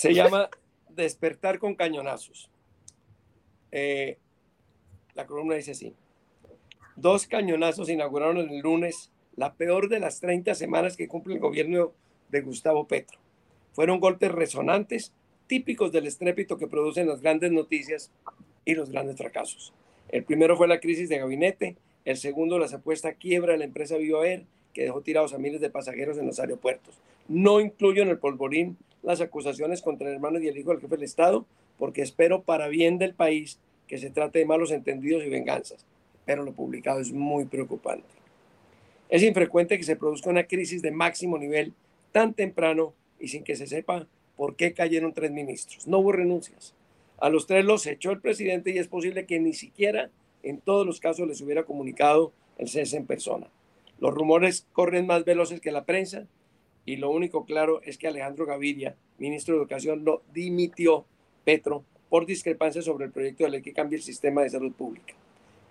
Se llama Despertar con cañonazos. Eh, la columna dice así. Dos cañonazos inauguraron el lunes la peor de las 30 semanas que cumple el gobierno de Gustavo Petro. Fueron golpes resonantes, típicos del estrépito que producen las grandes noticias y los grandes fracasos. El primero fue la crisis de gabinete, el segundo la supuesta quiebra de la empresa Air, que dejó tirados a miles de pasajeros en los aeropuertos. No incluyo en el polvorín las acusaciones contra el hermano y el hijo del jefe del Estado, porque espero para bien del país que se trate de malos entendidos y venganzas. Pero lo publicado es muy preocupante. Es infrecuente que se produzca una crisis de máximo nivel tan temprano y sin que se sepa por qué cayeron tres ministros. No hubo renuncias. A los tres los echó el presidente y es posible que ni siquiera en todos los casos les hubiera comunicado el cese en persona. Los rumores corren más veloces que la prensa y lo único claro es que Alejandro Gaviria, ministro de Educación, no dimitió Petro por discrepancias sobre el proyecto de ley que cambia el sistema de salud pública.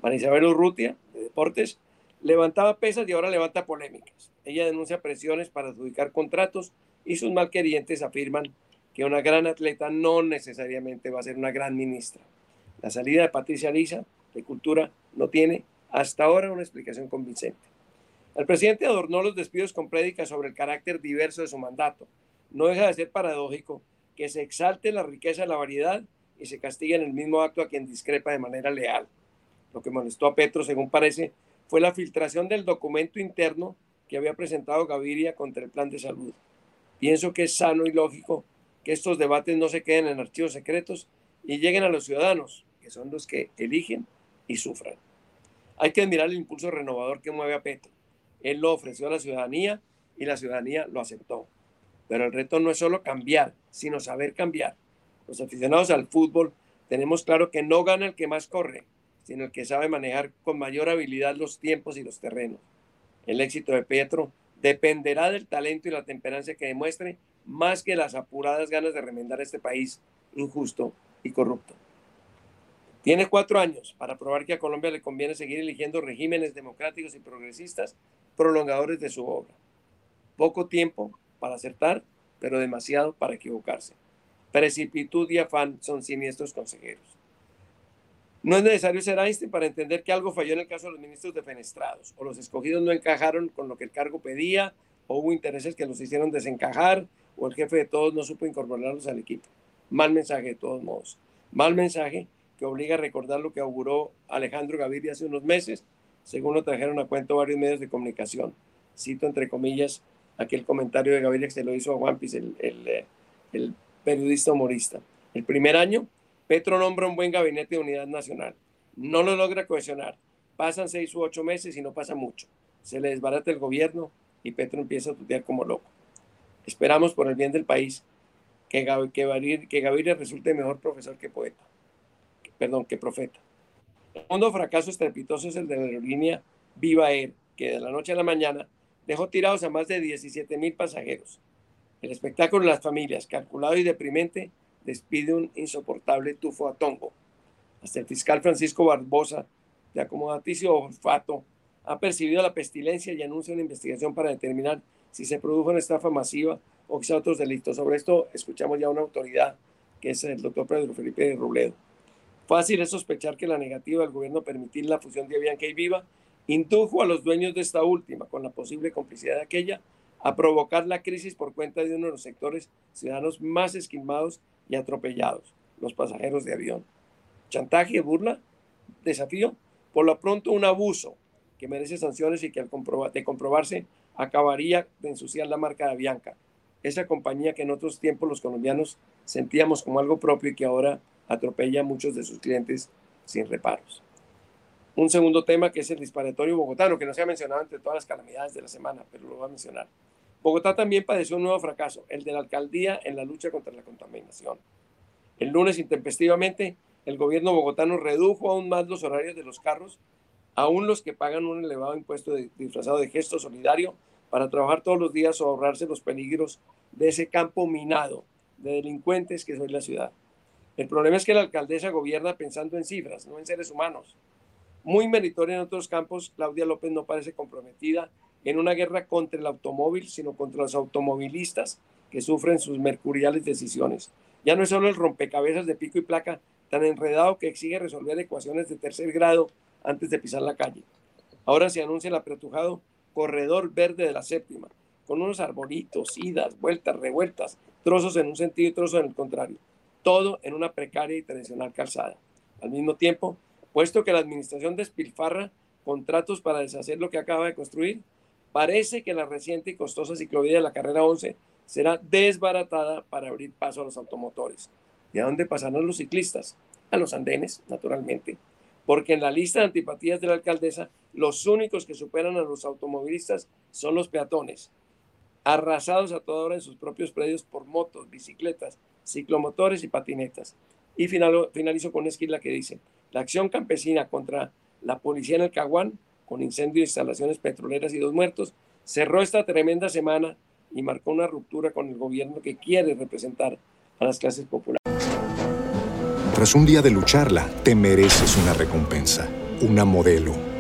Marisabel Urrutia, de Deportes, levantaba pesas y ahora levanta polémicas. Ella denuncia presiones para adjudicar contratos y sus malquerientes afirman que una gran atleta no necesariamente va a ser una gran ministra. La salida de Patricia Lisa de Cultura no tiene hasta ahora una explicación convincente. El presidente adornó los despidos con prédicas sobre el carácter diverso de su mandato. No deja de ser paradójico que se exalte la riqueza de la variedad y se castigue en el mismo acto a quien discrepa de manera leal. Lo que molestó a Petro, según parece, fue la filtración del documento interno que había presentado Gaviria contra el plan de salud. Pienso que es sano y lógico que estos debates no se queden en archivos secretos y lleguen a los ciudadanos, que son los que eligen y sufran. Hay que admirar el impulso renovador que mueve a Petro. Él lo ofreció a la ciudadanía y la ciudadanía lo aceptó. Pero el reto no es solo cambiar, sino saber cambiar. Los aficionados al fútbol tenemos claro que no gana el que más corre, sino el que sabe manejar con mayor habilidad los tiempos y los terrenos. El éxito de Petro dependerá del talento y la temperancia que demuestre, más que las apuradas ganas de remendar este país injusto y corrupto. Tiene cuatro años para probar que a Colombia le conviene seguir eligiendo regímenes democráticos y progresistas prolongadores de su obra. Poco tiempo para acertar, pero demasiado para equivocarse. Precipitud y afán son siniestros consejeros. No es necesario ser Einstein para entender que algo falló en el caso de los ministros defenestrados, o los escogidos no encajaron con lo que el cargo pedía, o hubo intereses que los hicieron desencajar, o el jefe de todos no supo incorporarlos al equipo. Mal mensaje de todos modos. Mal mensaje que obliga a recordar lo que auguró Alejandro Gaviria hace unos meses según lo trajeron a cuento varios medios de comunicación. Cito entre comillas aquel comentario de Gaviria que se lo hizo a el, eh, el periodista humorista. El primer año, Petro nombra un buen gabinete de unidad nacional. No lo logra cohesionar. Pasan seis u ocho meses y no pasa mucho. Se le desbarata el gobierno y Petro empieza a tutear como loco. Esperamos por el bien del país que, Gaviria, que Gaviria resulte mejor profesor que poeta. Perdón, que profeta. El segundo fracaso estrepitoso es el de la aerolínea Viva Air, que de la noche a la mañana dejó tirados a más de 17 mil pasajeros. El espectáculo de las familias, calculado y deprimente, despide un insoportable tufo a Tongo. Hasta el fiscal Francisco Barbosa, de acomodaticio olfato, ha percibido la pestilencia y anuncia una investigación para determinar si se produjo una estafa masiva o quizá otros delitos. Sobre esto escuchamos ya a una autoridad, que es el doctor Pedro Felipe Robledo. Fácil es sospechar que la negativa del gobierno a permitir la fusión de Avianca y Viva indujo a los dueños de esta última, con la posible complicidad de aquella, a provocar la crisis por cuenta de uno de los sectores ciudadanos más esquimados y atropellados, los pasajeros de avión. Chantaje, burla, desafío, por lo pronto un abuso que merece sanciones y que al de comprobarse acabaría de ensuciar la marca de Avianca, esa compañía que en otros tiempos los colombianos sentíamos como algo propio y que ahora atropella a muchos de sus clientes sin reparos. Un segundo tema que es el disparatorio bogotano, que no se ha mencionado entre todas las calamidades de la semana, pero lo voy a mencionar. Bogotá también padeció un nuevo fracaso, el de la alcaldía en la lucha contra la contaminación. El lunes, intempestivamente, el gobierno bogotano redujo aún más los horarios de los carros, aún los que pagan un elevado impuesto disfrazado de gesto solidario para trabajar todos los días o ahorrarse los peligros de ese campo minado de delincuentes que es la ciudad. El problema es que la alcaldesa gobierna pensando en cifras, no en seres humanos. Muy meritoria en otros campos, Claudia López no parece comprometida en una guerra contra el automóvil, sino contra los automovilistas que sufren sus mercuriales decisiones. Ya no es solo el rompecabezas de pico y placa tan enredado que exige resolver ecuaciones de tercer grado antes de pisar la calle. Ahora se anuncia el apretujado corredor verde de la séptima, con unos arbolitos, idas, vueltas, revueltas, trozos en un sentido y trozos en el contrario, todo en una precaria y tradicional calzada. Al mismo tiempo, puesto que la administración despilfarra contratos para deshacer lo que acaba de construir, parece que la reciente y costosa ciclovía de la carrera 11 será desbaratada para abrir paso a los automotores. ¿Y a dónde pasarán los ciclistas? A los andenes, naturalmente, porque en la lista de antipatías de la alcaldesa, los únicos que superan a los automovilistas son los peatones, arrasados a toda hora en sus propios predios por motos, bicicletas, ciclomotores y patinetas. Y finalizo con una esquila que dice, la acción campesina contra la policía en el Caguán, con incendio de instalaciones petroleras y dos muertos, cerró esta tremenda semana y marcó una ruptura con el gobierno que quiere representar a las clases populares. Tras un día de lucharla, te mereces una recompensa, una modelo,